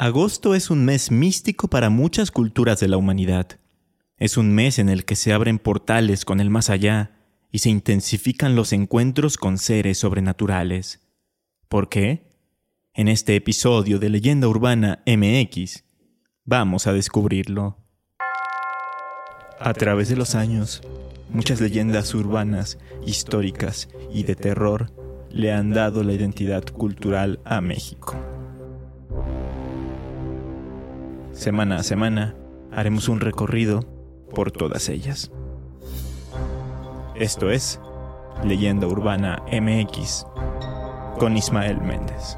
Agosto es un mes místico para muchas culturas de la humanidad. Es un mes en el que se abren portales con el más allá y se intensifican los encuentros con seres sobrenaturales. ¿Por qué? En este episodio de Leyenda Urbana MX, vamos a descubrirlo. A través de los años, muchas leyendas urbanas, históricas y de terror le han dado la identidad cultural a México. Semana a semana haremos un recorrido por todas ellas. Esto es Leyenda Urbana MX con Ismael Méndez.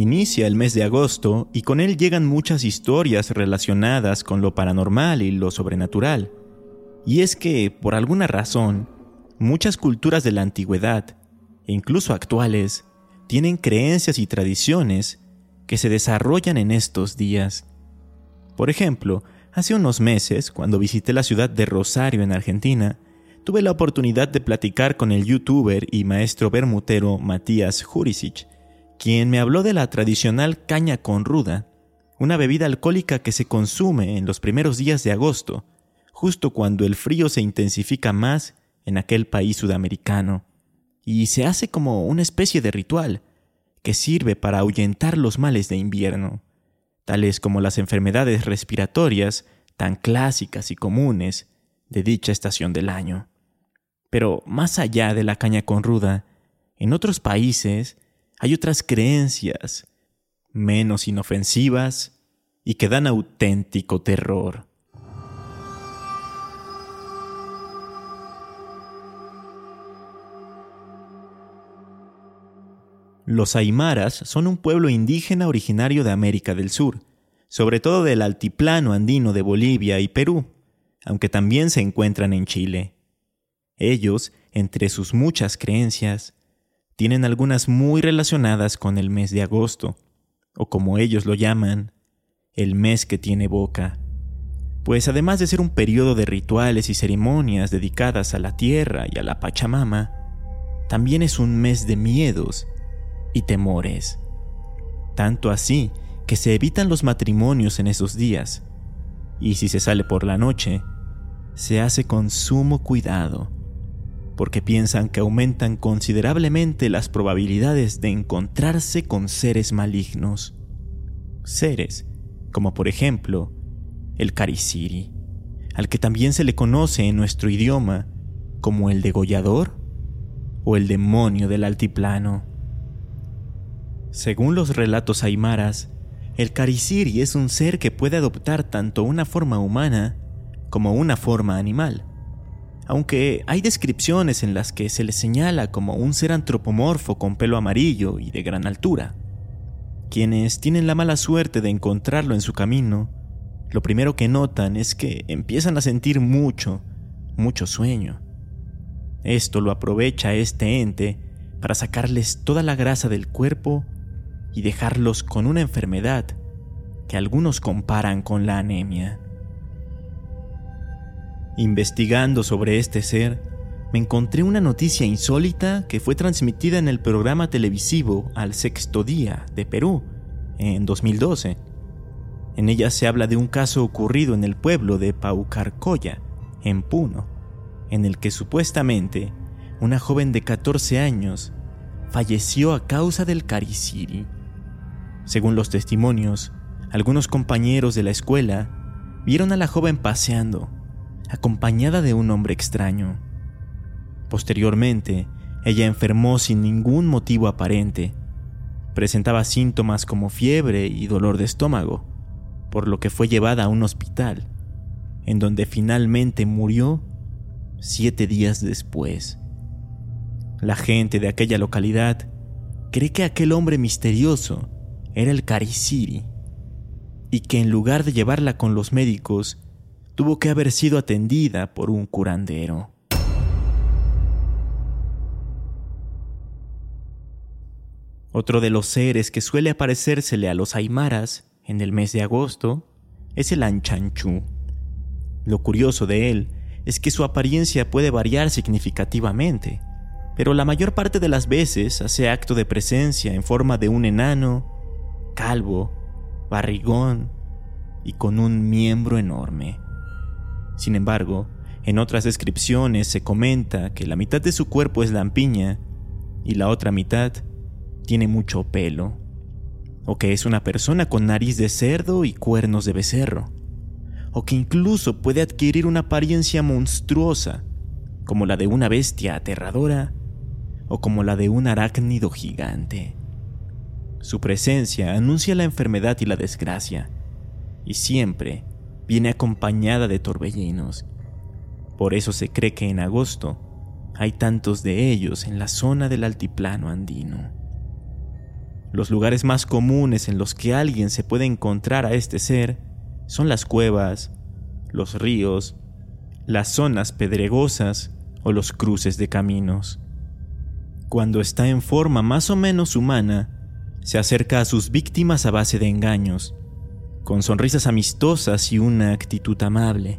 Inicia el mes de agosto y con él llegan muchas historias relacionadas con lo paranormal y lo sobrenatural. Y es que, por alguna razón, muchas culturas de la antigüedad, e incluso actuales, tienen creencias y tradiciones que se desarrollan en estos días. Por ejemplo, hace unos meses, cuando visité la ciudad de Rosario en Argentina, tuve la oportunidad de platicar con el youtuber y maestro bermutero Matías Jurisic, quien me habló de la tradicional caña con ruda, una bebida alcohólica que se consume en los primeros días de agosto, justo cuando el frío se intensifica más en aquel país sudamericano, y se hace como una especie de ritual que sirve para ahuyentar los males de invierno, tales como las enfermedades respiratorias tan clásicas y comunes de dicha estación del año. Pero más allá de la caña con ruda, en otros países hay otras creencias menos inofensivas y que dan auténtico terror. Los aymaras son un pueblo indígena originario de América del Sur, sobre todo del altiplano andino de Bolivia y Perú, aunque también se encuentran en Chile. Ellos, entre sus muchas creencias, tienen algunas muy relacionadas con el mes de agosto, o como ellos lo llaman, el mes que tiene boca. Pues además de ser un periodo de rituales y ceremonias dedicadas a la tierra y a la Pachamama, también es un mes de miedos y temores. Tanto así que se evitan los matrimonios en esos días, y si se sale por la noche, se hace con sumo cuidado porque piensan que aumentan considerablemente las probabilidades de encontrarse con seres malignos. Seres como por ejemplo el Karisiri, al que también se le conoce en nuestro idioma como el degollador o el demonio del altiplano. Según los relatos aymaras, el Karisiri es un ser que puede adoptar tanto una forma humana como una forma animal aunque hay descripciones en las que se le señala como un ser antropomorfo con pelo amarillo y de gran altura. Quienes tienen la mala suerte de encontrarlo en su camino, lo primero que notan es que empiezan a sentir mucho, mucho sueño. Esto lo aprovecha este ente para sacarles toda la grasa del cuerpo y dejarlos con una enfermedad que algunos comparan con la anemia. Investigando sobre este ser, me encontré una noticia insólita que fue transmitida en el programa televisivo Al Sexto Día de Perú en 2012. En ella se habla de un caso ocurrido en el pueblo de Paucarcoya, en Puno, en el que supuestamente una joven de 14 años falleció a causa del cariciri. Según los testimonios, algunos compañeros de la escuela vieron a la joven paseando acompañada de un hombre extraño. Posteriormente, ella enfermó sin ningún motivo aparente. Presentaba síntomas como fiebre y dolor de estómago, por lo que fue llevada a un hospital, en donde finalmente murió siete días después. La gente de aquella localidad cree que aquel hombre misterioso era el Karisiri y que en lugar de llevarla con los médicos, tuvo que haber sido atendida por un curandero. Otro de los seres que suele aparecérsele a los aymaras en el mes de agosto es el anchanchú. Lo curioso de él es que su apariencia puede variar significativamente, pero la mayor parte de las veces hace acto de presencia en forma de un enano, calvo, barrigón y con un miembro enorme. Sin embargo, en otras descripciones se comenta que la mitad de su cuerpo es lampiña y la otra mitad tiene mucho pelo, o que es una persona con nariz de cerdo y cuernos de becerro, o que incluso puede adquirir una apariencia monstruosa, como la de una bestia aterradora o como la de un arácnido gigante. Su presencia anuncia la enfermedad y la desgracia, y siempre viene acompañada de torbellinos. Por eso se cree que en agosto hay tantos de ellos en la zona del altiplano andino. Los lugares más comunes en los que alguien se puede encontrar a este ser son las cuevas, los ríos, las zonas pedregosas o los cruces de caminos. Cuando está en forma más o menos humana, se acerca a sus víctimas a base de engaños, con sonrisas amistosas y una actitud amable,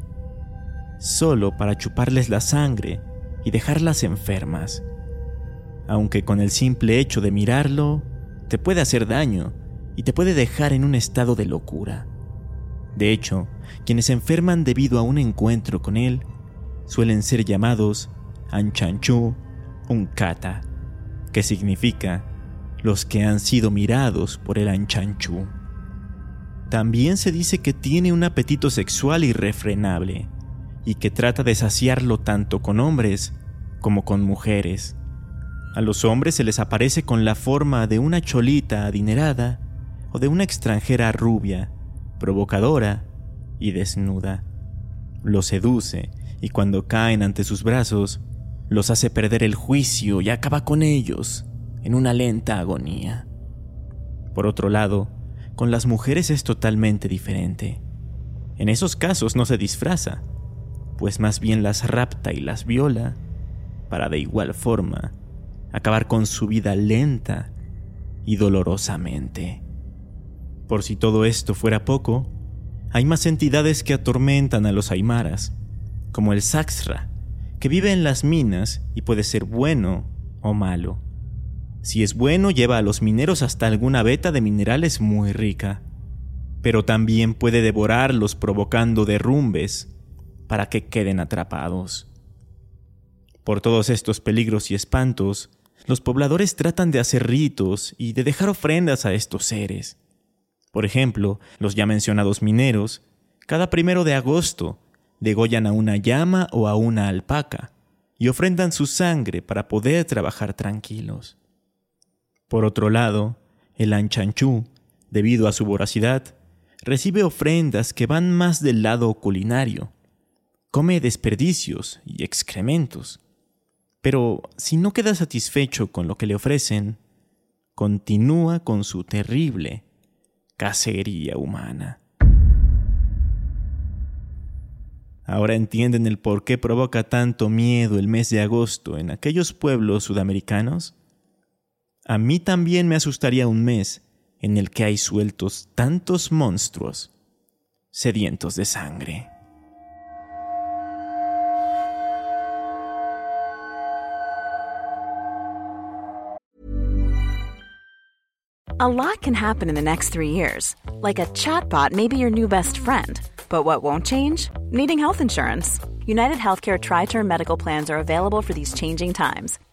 solo para chuparles la sangre y dejarlas enfermas, aunque con el simple hecho de mirarlo te puede hacer daño y te puede dejar en un estado de locura. De hecho, quienes se enferman debido a un encuentro con él suelen ser llamados Anchanchu Unkata, que significa los que han sido mirados por el Anchanchu. También se dice que tiene un apetito sexual irrefrenable y que trata de saciarlo tanto con hombres como con mujeres. A los hombres se les aparece con la forma de una cholita adinerada o de una extranjera rubia, provocadora y desnuda. Los seduce y cuando caen ante sus brazos, los hace perder el juicio y acaba con ellos en una lenta agonía. Por otro lado, con las mujeres es totalmente diferente. En esos casos no se disfraza, pues más bien las rapta y las viola, para de igual forma acabar con su vida lenta y dolorosamente. Por si todo esto fuera poco, hay más entidades que atormentan a los aymaras, como el Saxra, que vive en las minas y puede ser bueno o malo. Si es bueno, lleva a los mineros hasta alguna veta de minerales muy rica, pero también puede devorarlos provocando derrumbes para que queden atrapados. Por todos estos peligros y espantos, los pobladores tratan de hacer ritos y de dejar ofrendas a estos seres. Por ejemplo, los ya mencionados mineros, cada primero de agosto, degollan a una llama o a una alpaca y ofrendan su sangre para poder trabajar tranquilos. Por otro lado, el anchanchú, debido a su voracidad, recibe ofrendas que van más del lado culinario. Come desperdicios y excrementos pero si no queda satisfecho con lo que le ofrecen, continúa con su terrible cacería humana. Ahora entienden el por qué provoca tanto miedo el mes de agosto en aquellos pueblos sudamericanos. A mí también me asustaría un mes en el que hay sueltos tantos monstruos sedientos de sangre. A lot can happen in the next three years. Like a chatbot may be your new best friend. But what won't change? Needing health insurance. United Healthcare Tri Term Medical Plans are available for these changing times.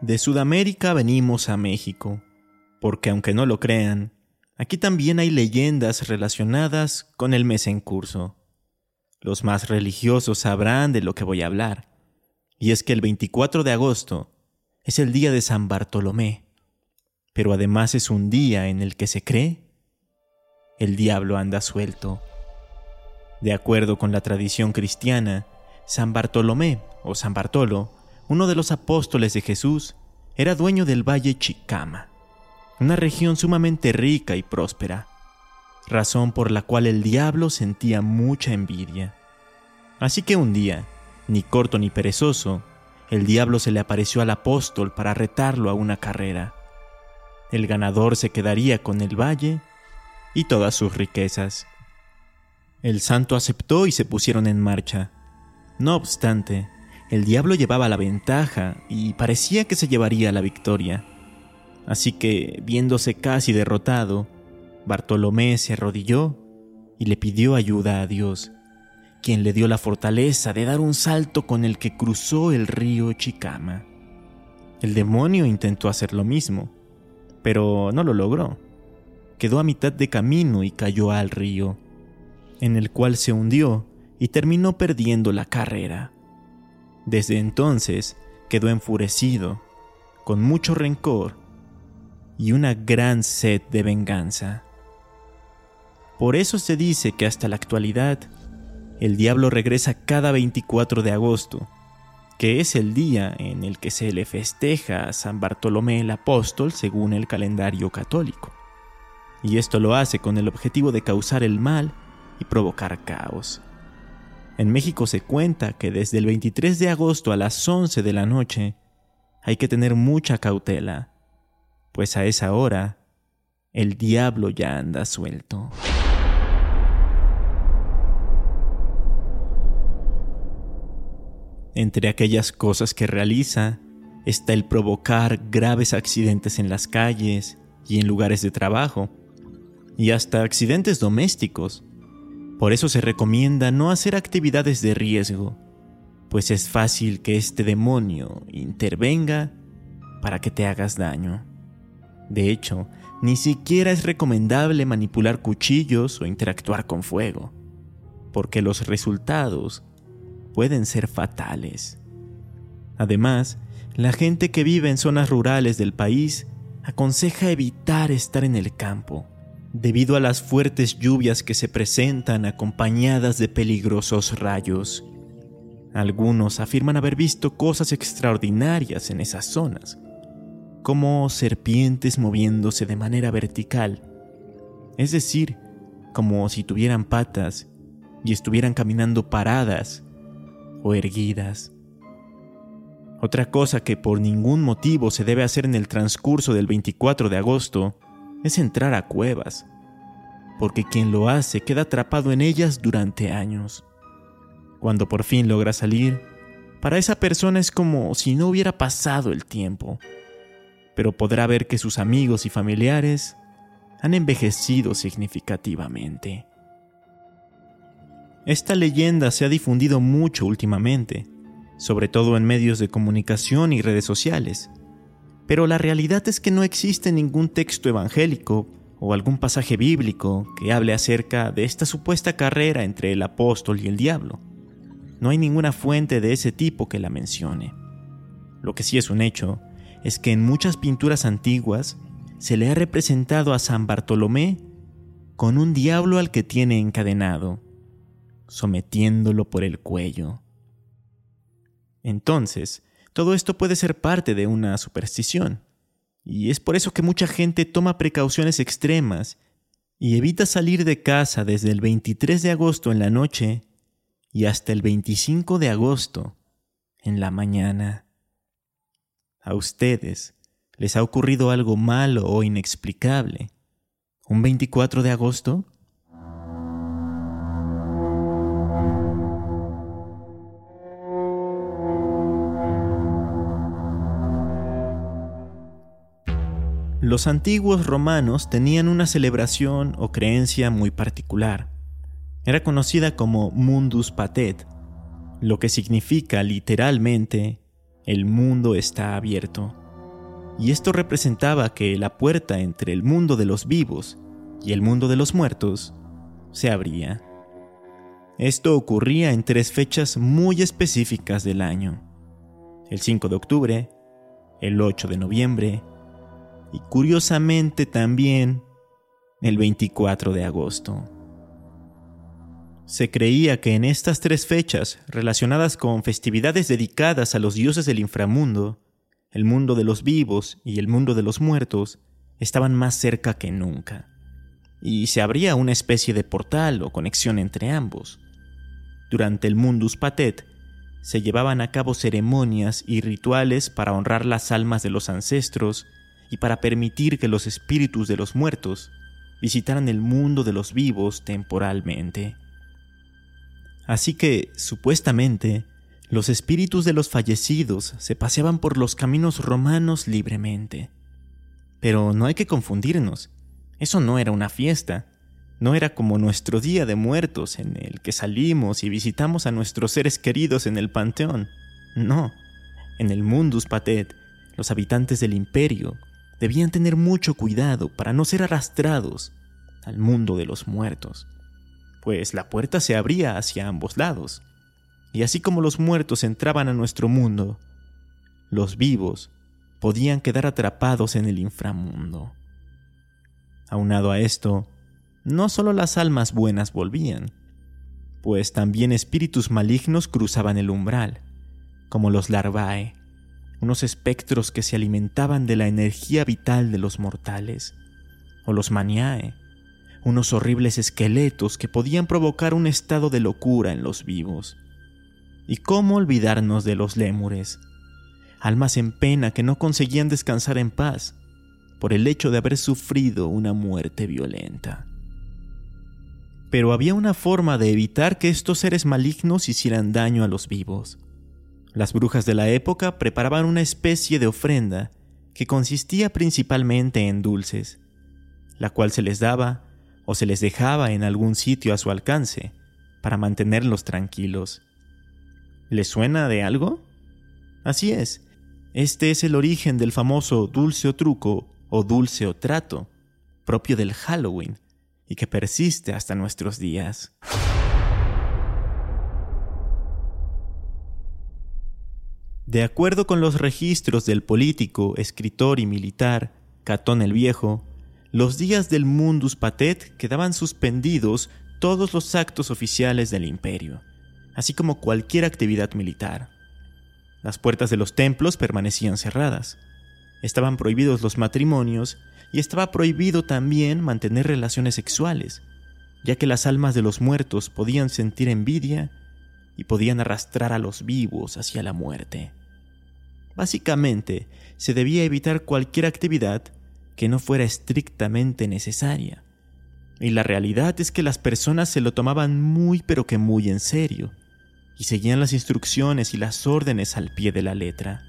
De Sudamérica venimos a México, porque aunque no lo crean, aquí también hay leyendas relacionadas con el mes en curso. Los más religiosos sabrán de lo que voy a hablar, y es que el 24 de agosto es el día de San Bartolomé, pero además es un día en el que se cree el diablo anda suelto. De acuerdo con la tradición cristiana, San Bartolomé o San Bartolo, uno de los apóstoles de Jesús, era dueño del valle Chicama, una región sumamente rica y próspera, razón por la cual el diablo sentía mucha envidia. Así que un día, ni corto ni perezoso, el diablo se le apareció al apóstol para retarlo a una carrera. El ganador se quedaría con el valle y todas sus riquezas. El santo aceptó y se pusieron en marcha. No obstante, el diablo llevaba la ventaja y parecía que se llevaría la victoria. Así que, viéndose casi derrotado, Bartolomé se arrodilló y le pidió ayuda a Dios, quien le dio la fortaleza de dar un salto con el que cruzó el río Chicama. El demonio intentó hacer lo mismo, pero no lo logró quedó a mitad de camino y cayó al río, en el cual se hundió y terminó perdiendo la carrera. Desde entonces quedó enfurecido, con mucho rencor y una gran sed de venganza. Por eso se dice que hasta la actualidad el diablo regresa cada 24 de agosto, que es el día en el que se le festeja a San Bartolomé el Apóstol según el calendario católico y esto lo hace con el objetivo de causar el mal y provocar caos. En México se cuenta que desde el 23 de agosto a las 11 de la noche hay que tener mucha cautela, pues a esa hora el diablo ya anda suelto. Entre aquellas cosas que realiza está el provocar graves accidentes en las calles y en lugares de trabajo, y hasta accidentes domésticos. Por eso se recomienda no hacer actividades de riesgo, pues es fácil que este demonio intervenga para que te hagas daño. De hecho, ni siquiera es recomendable manipular cuchillos o interactuar con fuego, porque los resultados pueden ser fatales. Además, la gente que vive en zonas rurales del país aconseja evitar estar en el campo, debido a las fuertes lluvias que se presentan acompañadas de peligrosos rayos. Algunos afirman haber visto cosas extraordinarias en esas zonas, como serpientes moviéndose de manera vertical, es decir, como si tuvieran patas y estuvieran caminando paradas o erguidas. Otra cosa que por ningún motivo se debe hacer en el transcurso del 24 de agosto es entrar a cuevas, porque quien lo hace queda atrapado en ellas durante años. Cuando por fin logra salir, para esa persona es como si no hubiera pasado el tiempo, pero podrá ver que sus amigos y familiares han envejecido significativamente. Esta leyenda se ha difundido mucho últimamente, sobre todo en medios de comunicación y redes sociales, pero la realidad es que no existe ningún texto evangélico o algún pasaje bíblico que hable acerca de esta supuesta carrera entre el apóstol y el diablo. No hay ninguna fuente de ese tipo que la mencione. Lo que sí es un hecho es que en muchas pinturas antiguas se le ha representado a San Bartolomé con un diablo al que tiene encadenado, sometiéndolo por el cuello. Entonces, todo esto puede ser parte de una superstición. Y es por eso que mucha gente toma precauciones extremas y evita salir de casa desde el 23 de agosto en la noche y hasta el 25 de agosto en la mañana. ¿A ustedes les ha ocurrido algo malo o inexplicable? ¿Un 24 de agosto? Los antiguos romanos tenían una celebración o creencia muy particular. Era conocida como Mundus Patet, lo que significa literalmente el mundo está abierto. Y esto representaba que la puerta entre el mundo de los vivos y el mundo de los muertos se abría. Esto ocurría en tres fechas muy específicas del año. El 5 de octubre, el 8 de noviembre y curiosamente también el 24 de agosto. Se creía que en estas tres fechas, relacionadas con festividades dedicadas a los dioses del inframundo, el mundo de los vivos y el mundo de los muertos estaban más cerca que nunca, y se abría una especie de portal o conexión entre ambos. Durante el Mundus Patet se llevaban a cabo ceremonias y rituales para honrar las almas de los ancestros y para permitir que los espíritus de los muertos visitaran el mundo de los vivos temporalmente. Así que, supuestamente, los espíritus de los fallecidos se paseaban por los caminos romanos libremente. Pero no hay que confundirnos, eso no era una fiesta, no era como nuestro Día de Muertos en el que salimos y visitamos a nuestros seres queridos en el Panteón. No, en el Mundus Patet, los habitantes del imperio debían tener mucho cuidado para no ser arrastrados al mundo de los muertos, pues la puerta se abría hacia ambos lados, y así como los muertos entraban a nuestro mundo, los vivos podían quedar atrapados en el inframundo. Aunado a esto, no solo las almas buenas volvían, pues también espíritus malignos cruzaban el umbral, como los larvae, unos espectros que se alimentaban de la energía vital de los mortales, o los maniae, unos horribles esqueletos que podían provocar un estado de locura en los vivos. ¿Y cómo olvidarnos de los lémures? Almas en pena que no conseguían descansar en paz por el hecho de haber sufrido una muerte violenta. Pero había una forma de evitar que estos seres malignos hicieran daño a los vivos. Las brujas de la época preparaban una especie de ofrenda que consistía principalmente en dulces, la cual se les daba o se les dejaba en algún sitio a su alcance para mantenerlos tranquilos. ¿Les suena de algo? Así es, este es el origen del famoso dulce o truco o dulce o trato, propio del Halloween, y que persiste hasta nuestros días. De acuerdo con los registros del político, escritor y militar Catón el Viejo, los días del Mundus Patet quedaban suspendidos todos los actos oficiales del imperio, así como cualquier actividad militar. Las puertas de los templos permanecían cerradas. Estaban prohibidos los matrimonios y estaba prohibido también mantener relaciones sexuales, ya que las almas de los muertos podían sentir envidia y podían arrastrar a los vivos hacia la muerte. Básicamente, se debía evitar cualquier actividad que no fuera estrictamente necesaria. Y la realidad es que las personas se lo tomaban muy pero que muy en serio, y seguían las instrucciones y las órdenes al pie de la letra.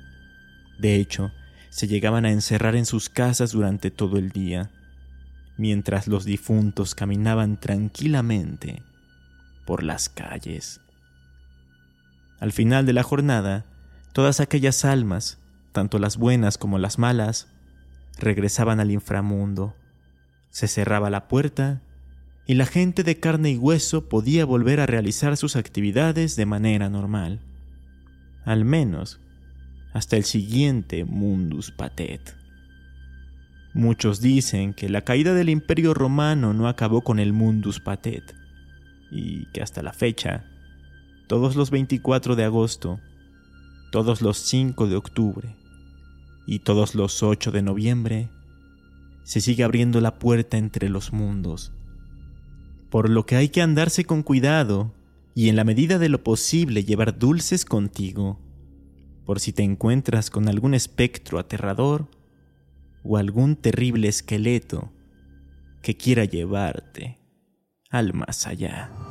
De hecho, se llegaban a encerrar en sus casas durante todo el día, mientras los difuntos caminaban tranquilamente por las calles. Al final de la jornada, todas aquellas almas, tanto las buenas como las malas, regresaban al inframundo. Se cerraba la puerta y la gente de carne y hueso podía volver a realizar sus actividades de manera normal. Al menos hasta el siguiente Mundus Patet. Muchos dicen que la caída del Imperio Romano no acabó con el Mundus Patet y que hasta la fecha, todos los 24 de agosto, todos los 5 de octubre y todos los 8 de noviembre, se sigue abriendo la puerta entre los mundos, por lo que hay que andarse con cuidado y en la medida de lo posible llevar dulces contigo por si te encuentras con algún espectro aterrador o algún terrible esqueleto que quiera llevarte al más allá.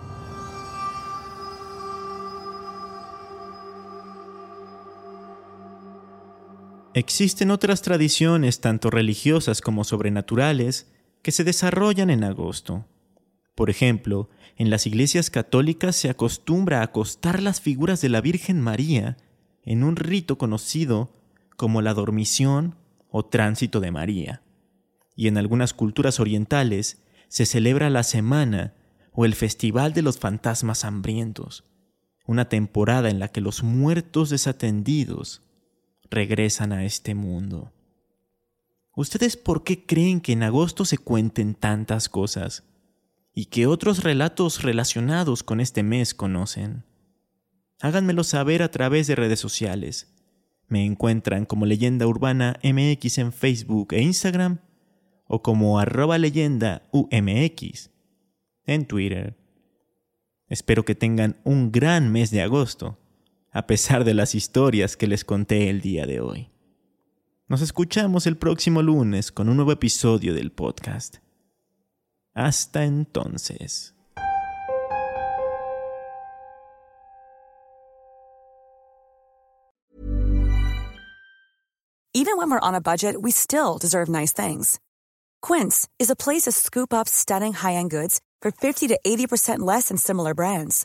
Existen otras tradiciones, tanto religiosas como sobrenaturales, que se desarrollan en agosto. Por ejemplo, en las iglesias católicas se acostumbra a acostar las figuras de la Virgen María en un rito conocido como la dormición o tránsito de María. Y en algunas culturas orientales se celebra la semana o el Festival de los Fantasmas Hambrientos, una temporada en la que los muertos desatendidos regresan a este mundo. ¿Ustedes por qué creen que en agosto se cuenten tantas cosas? ¿Y qué otros relatos relacionados con este mes conocen? Háganmelo saber a través de redes sociales. Me encuentran como Leyenda Urbana MX en Facebook e Instagram o como arroba leyenda UMX en Twitter. Espero que tengan un gran mes de agosto, a pesar de las historias que les conté el día de hoy. Nos escuchamos el próximo lunes con un nuevo episodio del podcast. Hasta entonces. Even when we're on a budget, we still deserve nice things. Quince is a place to scoop up stunning high-end goods for 50 to 80% less than similar brands.